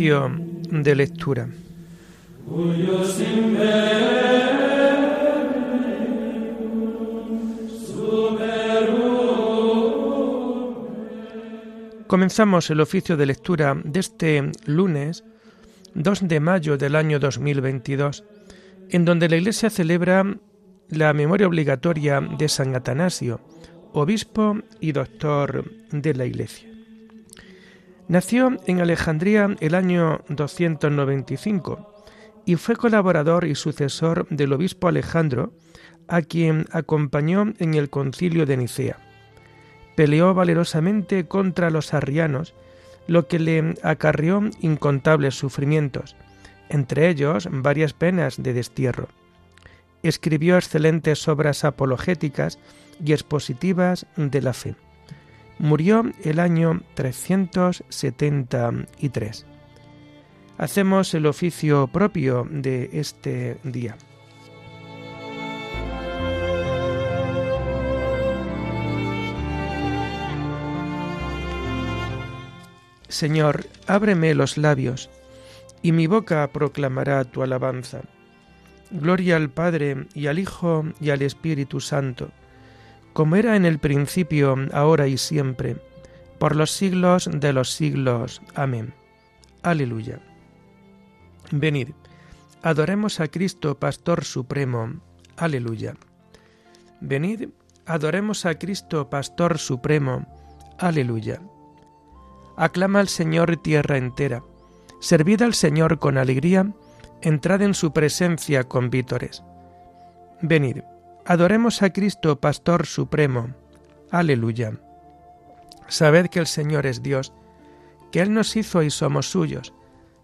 De lectura. Comenzamos el oficio de lectura de este lunes 2 de mayo del año 2022, en donde la Iglesia celebra la memoria obligatoria de San Atanasio, obispo y doctor de la Iglesia. Nació en Alejandría el año 295 y fue colaborador y sucesor del obispo Alejandro, a quien acompañó en el concilio de Nicea. Peleó valerosamente contra los arrianos, lo que le acarrió incontables sufrimientos, entre ellos varias penas de destierro. Escribió excelentes obras apologéticas y expositivas de la fe. Murió el año 373. Hacemos el oficio propio de este día. Señor, ábreme los labios, y mi boca proclamará tu alabanza. Gloria al Padre, y al Hijo, y al Espíritu Santo como era en el principio, ahora y siempre, por los siglos de los siglos. Amén. Aleluya. Venid, adoremos a Cristo, Pastor Supremo. Aleluya. Venid, adoremos a Cristo, Pastor Supremo. Aleluya. Aclama al Señor tierra entera. Servid al Señor con alegría, entrad en su presencia con vítores. Venid, Adoremos a Cristo, Pastor Supremo. Aleluya. Sabed que el Señor es Dios, que Él nos hizo y somos suyos,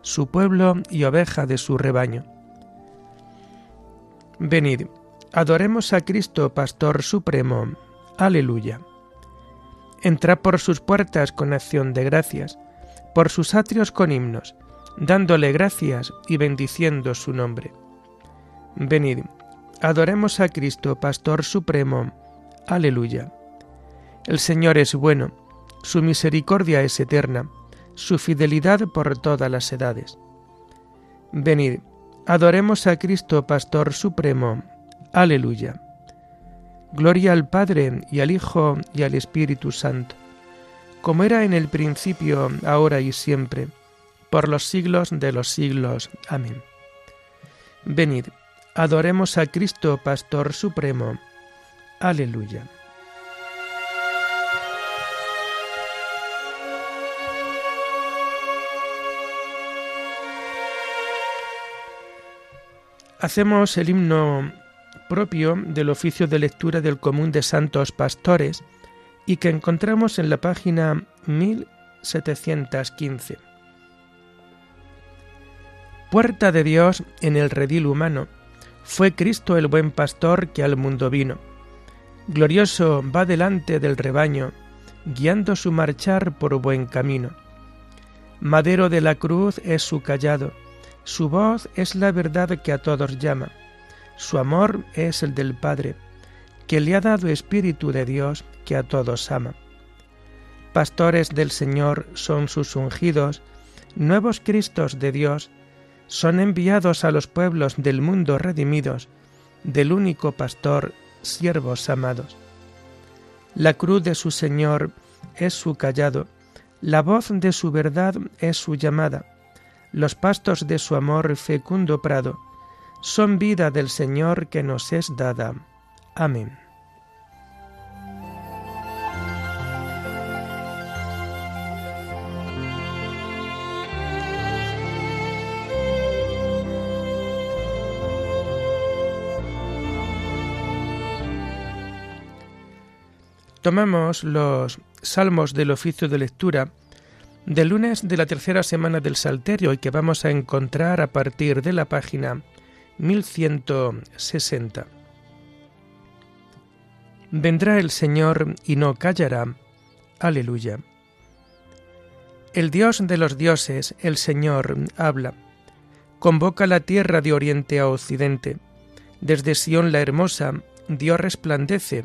su pueblo y oveja de su rebaño. Venid, adoremos a Cristo, Pastor Supremo. Aleluya. Entrad por sus puertas con acción de gracias, por sus atrios con himnos, dándole gracias y bendiciendo su nombre. Venid, Adoremos a Cristo, Pastor Supremo. Aleluya. El Señor es bueno, su misericordia es eterna, su fidelidad por todas las edades. Venid, adoremos a Cristo, Pastor Supremo. Aleluya. Gloria al Padre y al Hijo y al Espíritu Santo, como era en el principio, ahora y siempre, por los siglos de los siglos. Amén. Venid, Adoremos a Cristo, Pastor Supremo. Aleluya. Hacemos el himno propio del oficio de lectura del común de santos pastores y que encontramos en la página 1715. Puerta de Dios en el redil humano fue Cristo el buen pastor que al mundo vino. Glorioso va delante del rebaño, guiando su marchar por buen camino. Madero de la cruz es su callado, su voz es la verdad que a todos llama, su amor es el del Padre, que le ha dado Espíritu de Dios que a todos ama. Pastores del Señor son sus ungidos, nuevos Cristos de Dios, son enviados a los pueblos del mundo redimidos, del único pastor, siervos amados. La cruz de su Señor es su callado, la voz de su verdad es su llamada, los pastos de su amor fecundo prado, son vida del Señor que nos es dada. Amén. Tomamos los salmos del oficio de lectura del lunes de la tercera semana del Salterio y que vamos a encontrar a partir de la página 1160. Vendrá el Señor y no callará. Aleluya. El Dios de los dioses, el Señor, habla. Convoca la tierra de oriente a occidente. Desde Sión la hermosa, Dios resplandece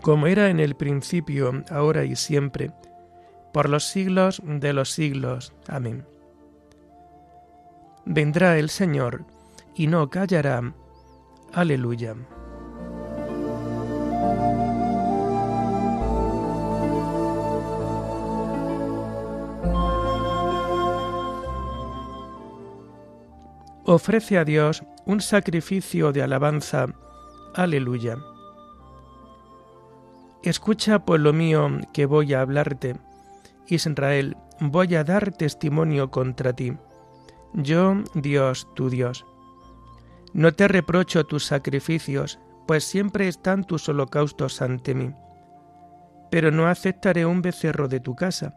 como era en el principio, ahora y siempre, por los siglos de los siglos. Amén. Vendrá el Señor y no callará. Aleluya. Ofrece a Dios un sacrificio de alabanza. Aleluya. Escucha, pueblo mío, que voy a hablarte. Israel, voy a dar testimonio contra ti. Yo, Dios, tu Dios. No te reprocho tus sacrificios, pues siempre están tus holocaustos ante mí. Pero no aceptaré un becerro de tu casa,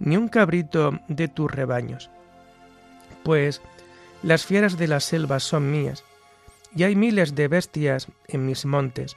ni un cabrito de tus rebaños. Pues las fieras de la selva son mías, y hay miles de bestias en mis montes.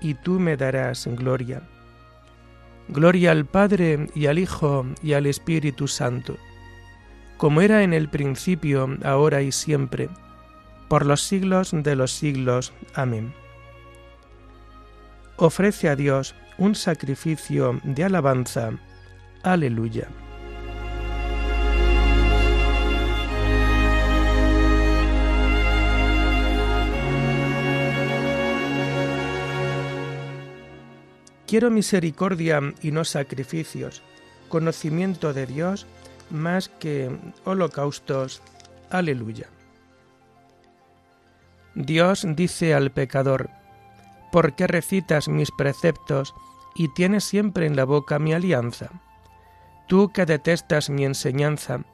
y tú me darás gloria. Gloria al Padre y al Hijo y al Espíritu Santo, como era en el principio, ahora y siempre, por los siglos de los siglos. Amén. Ofrece a Dios un sacrificio de alabanza. Aleluya. Quiero misericordia y no sacrificios, conocimiento de Dios más que holocaustos. Aleluya. Dios dice al pecador, ¿por qué recitas mis preceptos y tienes siempre en la boca mi alianza? Tú que detestas mi enseñanza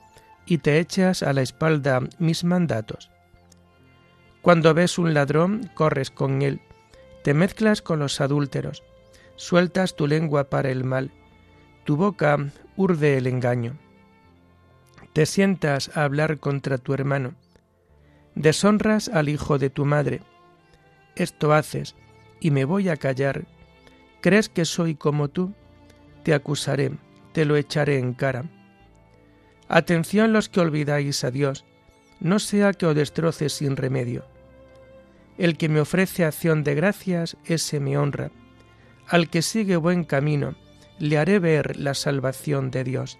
y te echas a la espalda mis mandatos. Cuando ves un ladrón, corres con él, te mezclas con los adúlteros sueltas tu lengua para el mal, tu boca urde el engaño. Te sientas a hablar contra tu hermano, deshonras al hijo de tu madre. Esto haces, y me voy a callar. ¿Crees que soy como tú? Te acusaré, te lo echaré en cara. Atención los que olvidáis a Dios, no sea que os destroce sin remedio. El que me ofrece acción de gracias, ese me honra al que sigue buen camino, le haré ver la salvación de Dios.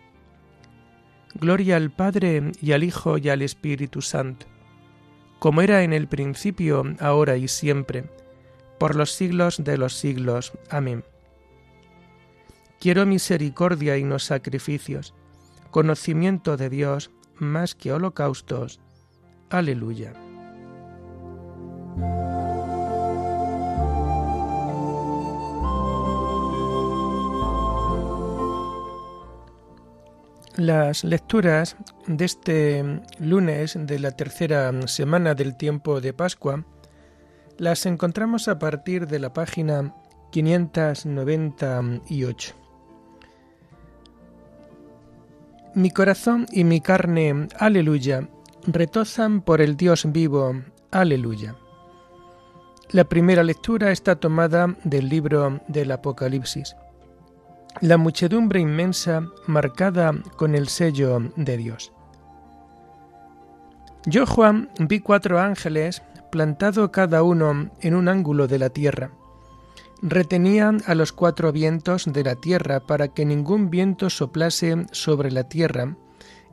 Gloria al Padre y al Hijo y al Espíritu Santo, como era en el principio, ahora y siempre, por los siglos de los siglos. Amén. Quiero misericordia y no sacrificios, conocimiento de Dios más que holocaustos. Aleluya. Las lecturas de este lunes de la tercera semana del tiempo de Pascua las encontramos a partir de la página 598. Mi corazón y mi carne, aleluya, retozan por el Dios vivo, aleluya. La primera lectura está tomada del libro del Apocalipsis la muchedumbre inmensa marcada con el sello de Dios. Yo, Juan, vi cuatro ángeles plantado cada uno en un ángulo de la tierra. Retenían a los cuatro vientos de la tierra para que ningún viento soplase sobre la tierra,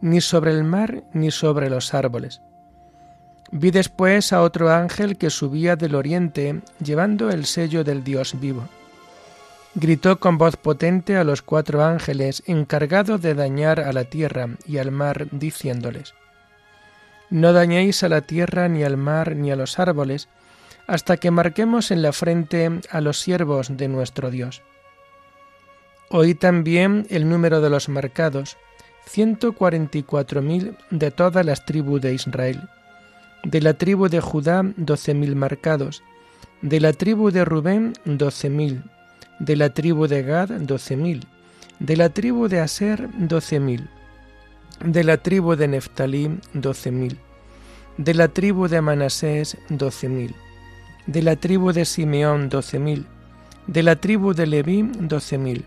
ni sobre el mar, ni sobre los árboles. Vi después a otro ángel que subía del oriente llevando el sello del Dios vivo gritó con voz potente a los cuatro ángeles encargados de dañar a la tierra y al mar, diciéndoles, No dañéis a la tierra ni al mar ni a los árboles, hasta que marquemos en la frente a los siervos de nuestro Dios. Oí también el número de los marcados, ciento cuarenta y cuatro mil de todas las tribus de Israel. De la tribu de Judá, doce mil marcados. De la tribu de Rubén, doce mil de la tribu de Gad doce mil, de la tribu de Aser doce mil, de la tribu de Neftalí doce mil, de la tribu de Manasés doce mil, de la tribu de Simeón doce mil, de la tribu de Leví doce mil,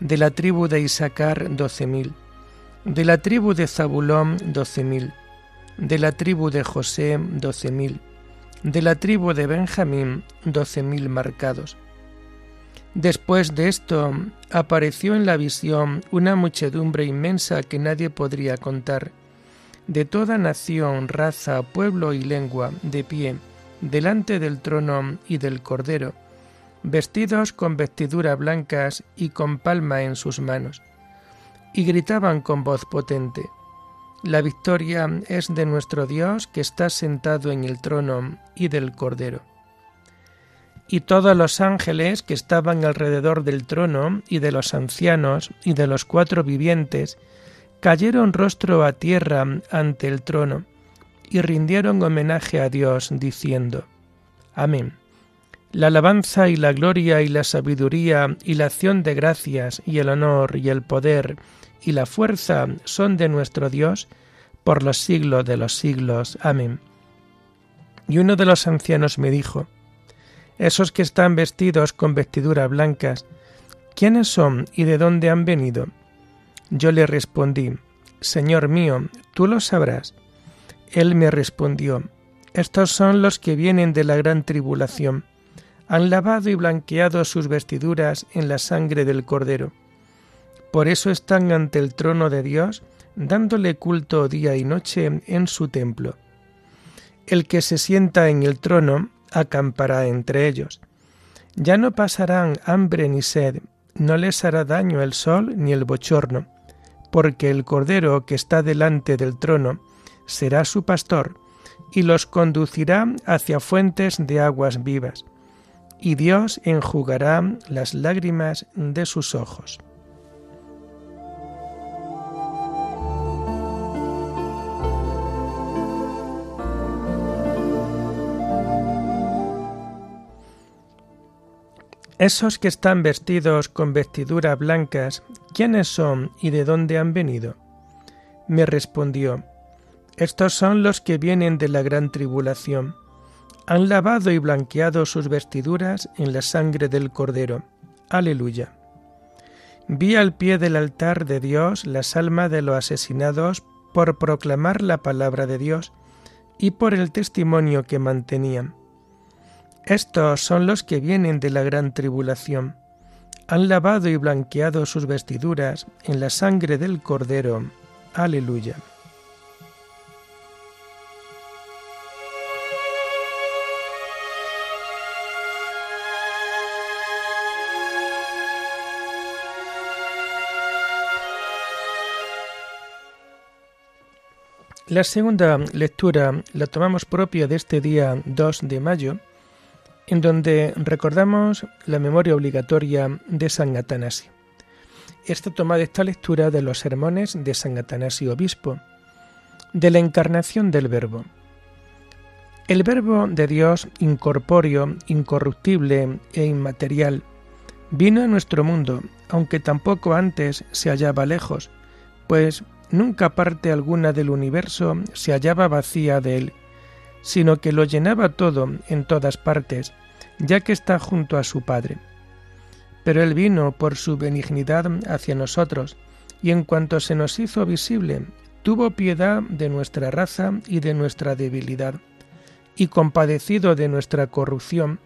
de la tribu de Isaacar doce mil, de la tribu de Zabulón doce mil, de la tribu de José doce mil, de la tribu de Benjamín doce mil marcados Después de esto apareció en la visión una muchedumbre inmensa que nadie podría contar, de toda nación, raza, pueblo y lengua, de pie, delante del trono y del Cordero, vestidos con vestiduras blancas y con palma en sus manos, y gritaban con voz potente, La victoria es de nuestro Dios que está sentado en el trono y del Cordero y todos los ángeles que estaban alrededor del trono y de los ancianos y de los cuatro vivientes cayeron rostro a tierra ante el trono y rindieron homenaje a Dios diciendo, Amén. La alabanza y la gloria y la sabiduría y la acción de gracias y el honor y el poder y la fuerza son de nuestro Dios por los siglos de los siglos. Amén. Y uno de los ancianos me dijo, esos que están vestidos con vestiduras blancas, ¿quiénes son y de dónde han venido? Yo le respondí, Señor mío, tú lo sabrás. Él me respondió, Estos son los que vienen de la gran tribulación. Han lavado y blanqueado sus vestiduras en la sangre del Cordero. Por eso están ante el trono de Dios, dándole culto día y noche en su templo. El que se sienta en el trono acampará entre ellos. Ya no pasarán hambre ni sed, no les hará daño el sol ni el bochorno, porque el Cordero que está delante del trono será su pastor, y los conducirá hacia fuentes de aguas vivas, y Dios enjugará las lágrimas de sus ojos. Esos que están vestidos con vestiduras blancas, ¿quiénes son y de dónde han venido? Me respondió, Estos son los que vienen de la gran tribulación. Han lavado y blanqueado sus vestiduras en la sangre del Cordero. Aleluya. Vi al pie del altar de Dios las almas de los asesinados por proclamar la palabra de Dios y por el testimonio que mantenían estos son los que vienen de la gran tribulación. Han lavado y blanqueado sus vestiduras en la sangre del Cordero. Aleluya. La segunda lectura la tomamos propia de este día 2 de mayo en donde recordamos la memoria obligatoria de San Atanasio. Esta toma de esta lectura de los sermones de San Atanasio Obispo, de la encarnación del Verbo. El Verbo de Dios, incorpóreo, incorruptible e inmaterial, vino a nuestro mundo, aunque tampoco antes se hallaba lejos, pues nunca parte alguna del universo se hallaba vacía de él, sino que lo llenaba todo en todas partes, ya que está junto a su Padre. Pero Él vino por su benignidad hacia nosotros, y en cuanto se nos hizo visible, tuvo piedad de nuestra raza y de nuestra debilidad, y compadecido de nuestra corrupción,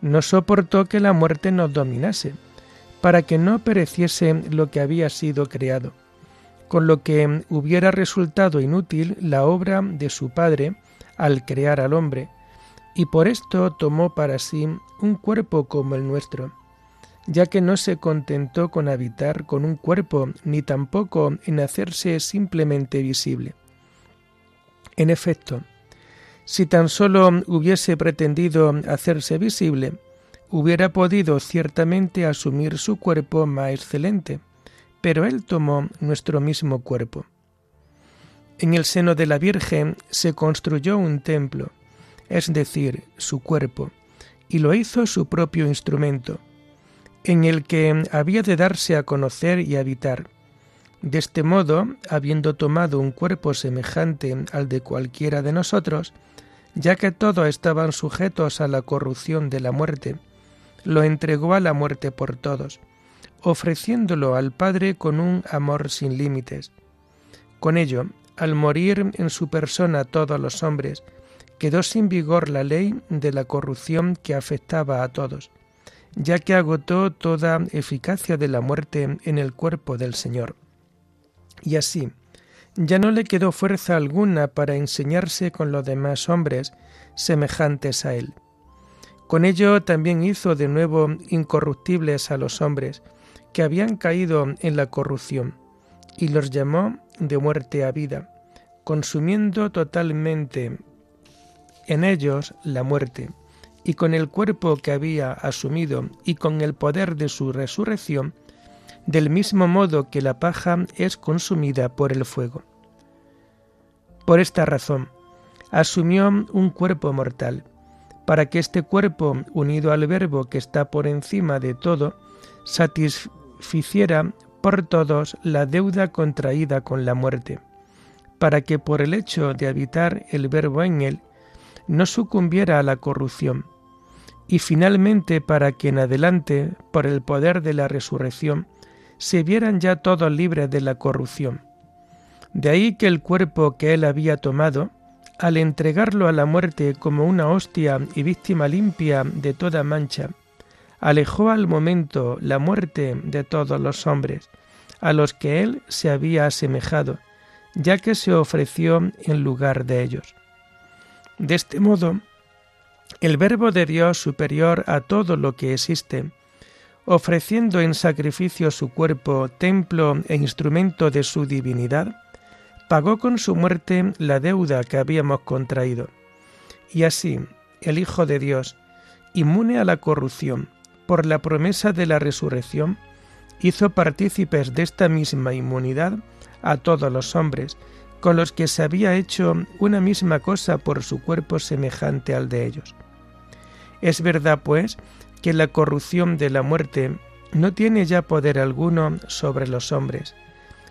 no soportó que la muerte nos dominase, para que no pereciese lo que había sido creado, con lo que hubiera resultado inútil la obra de su Padre al crear al hombre, y por esto tomó para sí un cuerpo como el nuestro, ya que no se contentó con habitar con un cuerpo, ni tampoco en hacerse simplemente visible. En efecto, si tan solo hubiese pretendido hacerse visible, hubiera podido ciertamente asumir su cuerpo más excelente, pero él tomó nuestro mismo cuerpo. En el seno de la Virgen se construyó un templo, es decir, su cuerpo, y lo hizo su propio instrumento, en el que había de darse a conocer y habitar. De este modo, habiendo tomado un cuerpo semejante al de cualquiera de nosotros, ya que todos estaban sujetos a la corrupción de la muerte, lo entregó a la muerte por todos, ofreciéndolo al Padre con un amor sin límites. Con ello, al morir en su persona todos los hombres, quedó sin vigor la ley de la corrupción que afectaba a todos, ya que agotó toda eficacia de la muerte en el cuerpo del Señor. Y así, ya no le quedó fuerza alguna para enseñarse con los demás hombres semejantes a él. Con ello también hizo de nuevo incorruptibles a los hombres que habían caído en la corrupción, y los llamó de muerte a vida, consumiendo totalmente en ellos la muerte, y con el cuerpo que había asumido y con el poder de su resurrección, del mismo modo que la paja es consumida por el fuego. Por esta razón, asumió un cuerpo mortal, para que este cuerpo, unido al Verbo que está por encima de todo, satisficiera por todos la deuda contraída con la muerte, para que por el hecho de habitar el Verbo en él, no sucumbiera a la corrupción, y finalmente para que en adelante, por el poder de la resurrección, se vieran ya todos libres de la corrupción. De ahí que el cuerpo que él había tomado, al entregarlo a la muerte como una hostia y víctima limpia de toda mancha, alejó al momento la muerte de todos los hombres, a los que él se había asemejado, ya que se ofreció en lugar de ellos. De este modo, el Verbo de Dios superior a todo lo que existe, ofreciendo en sacrificio su cuerpo, templo e instrumento de su divinidad, pagó con su muerte la deuda que habíamos contraído. Y así, el Hijo de Dios, inmune a la corrupción, por la promesa de la resurrección, hizo partícipes de esta misma inmunidad a todos los hombres, con los que se había hecho una misma cosa por su cuerpo semejante al de ellos. Es verdad, pues, que la corrupción de la muerte no tiene ya poder alguno sobre los hombres,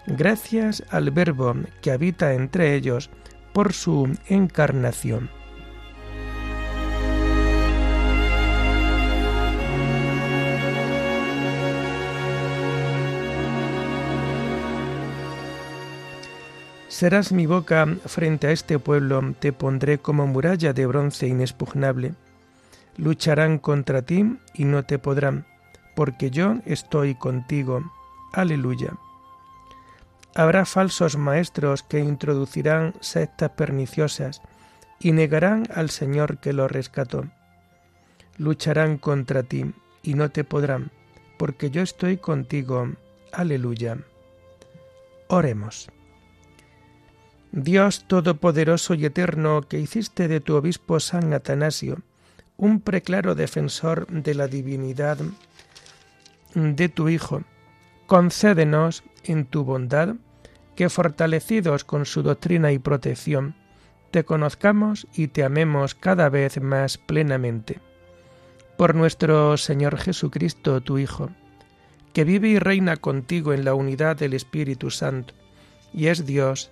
gracias al Verbo que habita entre ellos por su encarnación. Serás mi boca frente a este pueblo, te pondré como muralla de bronce inexpugnable. Lucharán contra ti y no te podrán, porque yo estoy contigo. Aleluya. Habrá falsos maestros que introducirán sectas perniciosas y negarán al Señor que los rescató. Lucharán contra ti y no te podrán, porque yo estoy contigo. Aleluya. Oremos. Dios Todopoderoso y Eterno, que hiciste de tu obispo San Atanasio un preclaro defensor de la divinidad de tu Hijo, concédenos en tu bondad que fortalecidos con su doctrina y protección, te conozcamos y te amemos cada vez más plenamente. Por nuestro Señor Jesucristo, tu Hijo, que vive y reina contigo en la unidad del Espíritu Santo, y es Dios,